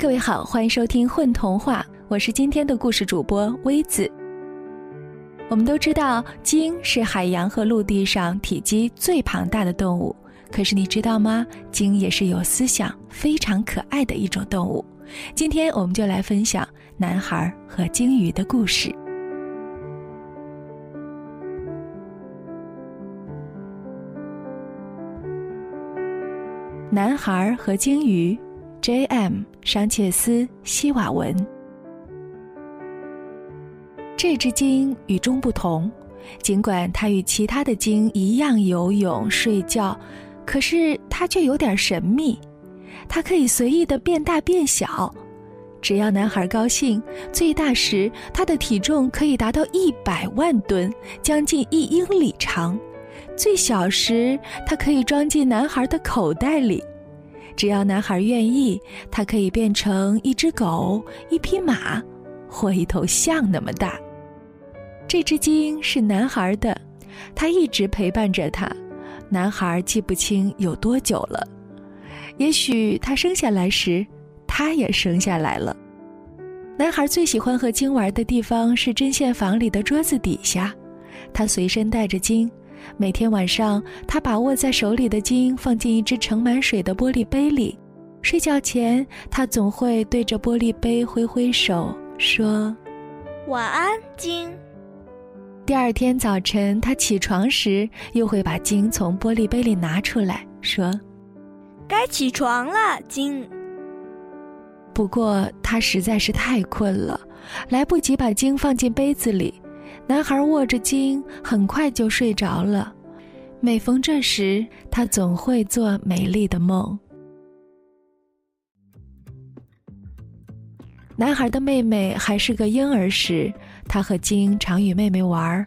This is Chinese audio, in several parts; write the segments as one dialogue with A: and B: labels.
A: 各位好，欢迎收听《混童话》，我是今天的故事主播微子。我们都知道，鲸是海洋和陆地上体积最庞大的动物。可是你知道吗？鲸也是有思想、非常可爱的一种动物。今天我们就来分享男孩和鲸鱼的故事。男孩和鲸鱼。J.M. 商切斯·希瓦文。这只鲸与众不同，尽管它与其他的鲸一样游泳、睡觉，可是它却有点神秘。它可以随意的变大变小，只要男孩高兴，最大时它的体重可以达到一百万吨，将近一英里长；最小时，它可以装进男孩的口袋里。只要男孩愿意，他可以变成一只狗、一匹马，或一头象那么大。这只鲸是男孩的，他一直陪伴着他。男孩记不清有多久了，也许他生下来时，他也生下来了。男孩最喜欢和鲸玩的地方是针线房里的桌子底下，他随身带着鲸。每天晚上，他把握在手里的鲸放进一只盛满水的玻璃杯里。睡觉前，他总会对着玻璃杯挥挥手，说：“
B: 晚安，金。”
A: 第二天早晨，他起床时又会把鲸从玻璃杯里拿出来说：“
B: 该起床了，金。”
A: 不过他实在是太困了，来不及把鲸放进杯子里。男孩握着鲸，很快就睡着了。每逢这时，他总会做美丽的梦。男孩的妹妹还是个婴儿时，他和鲸常与妹妹玩，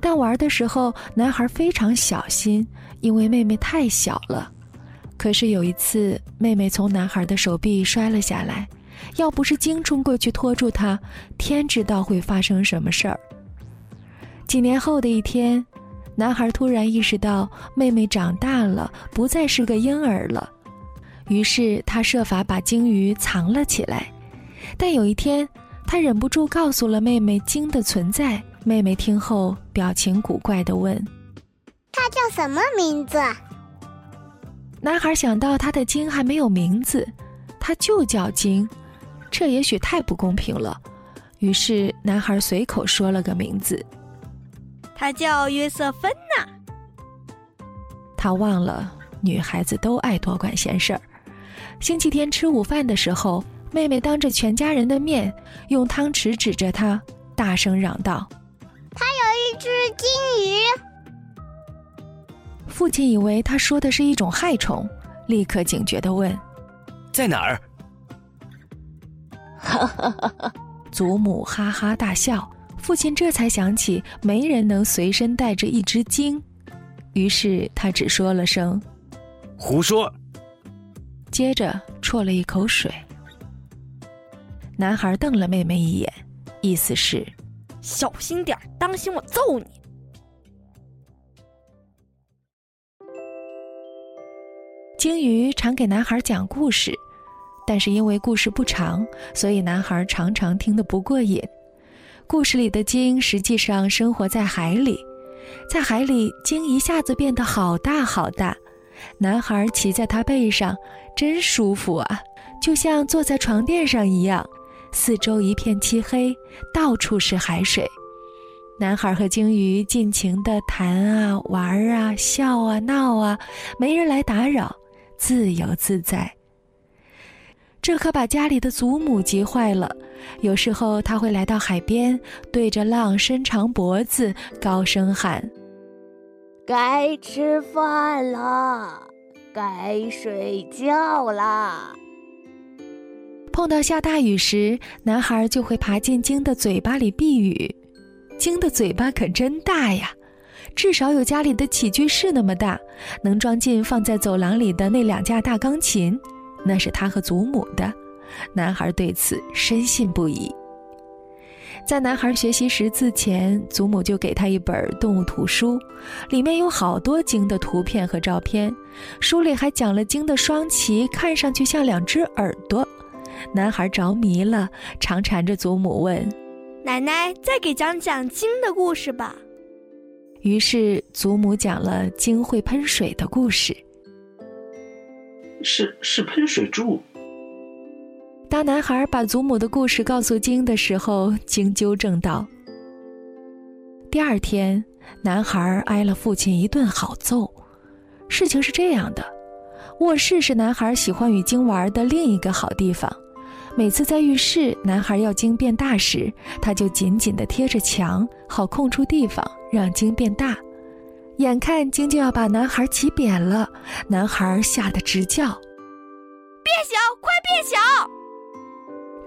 A: 但玩的时候，男孩非常小心，因为妹妹太小了。可是有一次，妹妹从男孩的手臂摔了下来，要不是鲸冲过去拖住她，天知道会发生什么事儿。几年后的一天，男孩突然意识到妹妹长大了，不再是个婴儿了。于是他设法把鲸鱼藏了起来。但有一天，他忍不住告诉了妹妹鲸的存在。妹妹听后，表情古怪地问：“
C: 它叫什么名字？”
A: 男孩想到他的鲸还没有名字，他就叫鲸，这也许太不公平了。于是男孩随口说了个名字。
B: 他叫约瑟芬娜。
A: 他忘了，女孩子都爱多管闲事儿。星期天吃午饭的时候，妹妹当着全家人的面，用汤匙指着他，大声嚷道：“
C: 他有一只金
A: 鱼。”父亲以为他说的是一种害虫，立刻警觉的问：“
D: 在哪儿？”
A: 哈哈哈哈！祖母哈哈大笑。父亲这才想起没人能随身带着一只鲸，于是他只说了声“
D: 胡说”，
A: 接着啜了一口水。男孩瞪了妹妹一眼，意思是“
B: 小心点当心我揍你。”
A: 鲸鱼常给男孩讲故事，但是因为故事不长，所以男孩常常听得不过瘾。故事里的鲸实际上生活在海里，在海里，鲸一下子变得好大好大。男孩骑在它背上，真舒服啊，就像坐在床垫上一样。四周一片漆黑，到处是海水。男孩和鲸鱼尽情地谈啊、玩啊、笑啊、闹啊，没人来打扰，自由自在。这可把家里的祖母急坏了。有时候他会来到海边，对着浪伸长脖子，高声喊：“
C: 该吃饭了，该睡觉啦。”
A: 碰到下大雨时，男孩就会爬进鲸的嘴巴里避雨。鲸的嘴巴可真大呀，至少有家里的起居室那么大，能装进放在走廊里的那两架大钢琴。那是他和祖母的，男孩对此深信不疑。在男孩学习识字前，祖母就给他一本动物图书，里面有好多鲸的图片和照片，书里还讲了鲸的双鳍看上去像两只耳朵。男孩着迷了，常缠着祖母问：“
B: 奶奶，再给讲讲鲸的故事吧。”
A: 于是祖母讲了鲸会喷水的故事。
E: 是是喷水柱。
A: 当男孩把祖母的故事告诉鲸的时候，鲸纠正道：“第二天，男孩挨了父亲一顿好揍。事情是这样的，卧室是男孩喜欢与鲸玩的另一个好地方。每次在浴室，男孩要鲸变大时，他就紧紧地贴着墙，好空出地方。”让鲸变大，眼看鲸就要把男孩挤扁了，男孩吓得直叫：“
B: 变小，快变小！”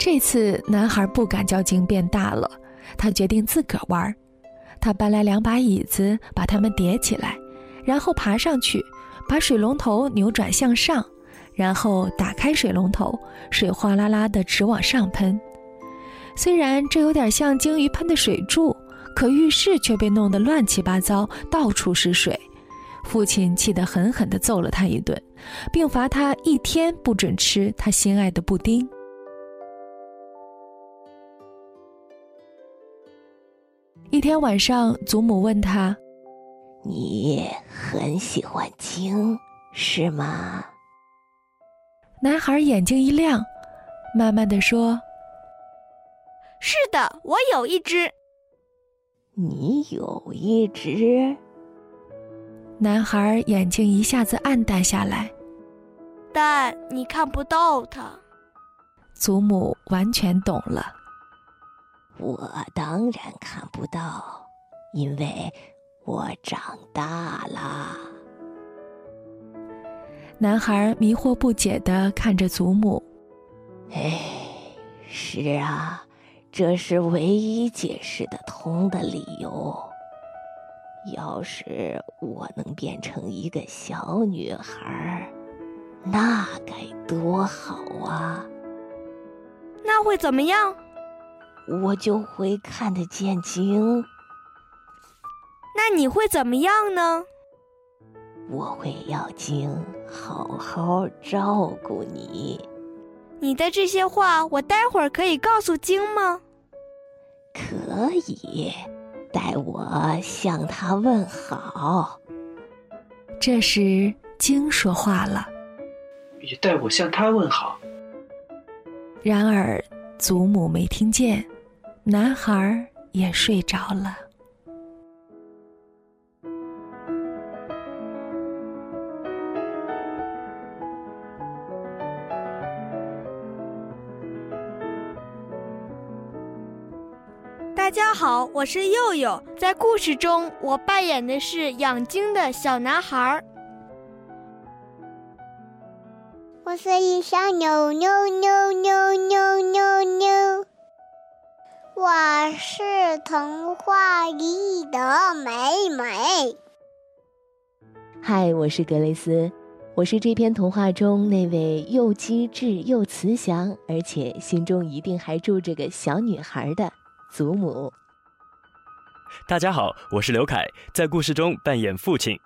A: 这次男孩不敢叫鲸变大了，他决定自个儿玩。他搬来两把椅子，把它们叠起来，然后爬上去，把水龙头扭转向上，然后打开水龙头，水哗啦啦的直往上喷。虽然这有点像鲸鱼喷的水柱。可浴室却被弄得乱七八糟，到处是水。父亲气得狠狠地揍了他一顿，并罚他一天不准吃他心爱的布丁。一天晚上，祖母问他：“
C: 你很喜欢鲸，是吗？”
A: 男孩眼睛一亮，慢慢的说：“
B: 是的，我有一只。”
C: 你有一只，
A: 男孩眼睛一下子暗淡下来。
B: 但你看不到它。
A: 祖母完全懂了。
C: 我当然看不到，因为我长大了。
A: 男孩迷惑不解的看着祖母。
C: 哎，是啊。这是唯一解释得通的理由。要是我能变成一个小女孩，那该多好啊！
B: 那会怎么样？
C: 我就会看得见鲸。
B: 那你会怎么样呢？
C: 我会要鲸好好照顾你。
B: 你的这些话，我待会儿可以告诉鲸吗？
C: 可以，代我向他问好。
A: 这时，鲸说话了：“
E: 也代我向他问好。”
A: 然而，祖母没听见，男孩也睡着了。
B: 大家好，我是佑佑。在故事中，我扮演的是养精的小男孩。
C: 我是一小牛牛牛牛牛牛牛。我是童话里的美美。
F: 嗨，我是格雷斯，我是这篇童话中那位又机智又慈祥，而且心中一定还住着个小女孩的。祖母，
D: 大家好，我是刘凯，在故事中扮演父亲。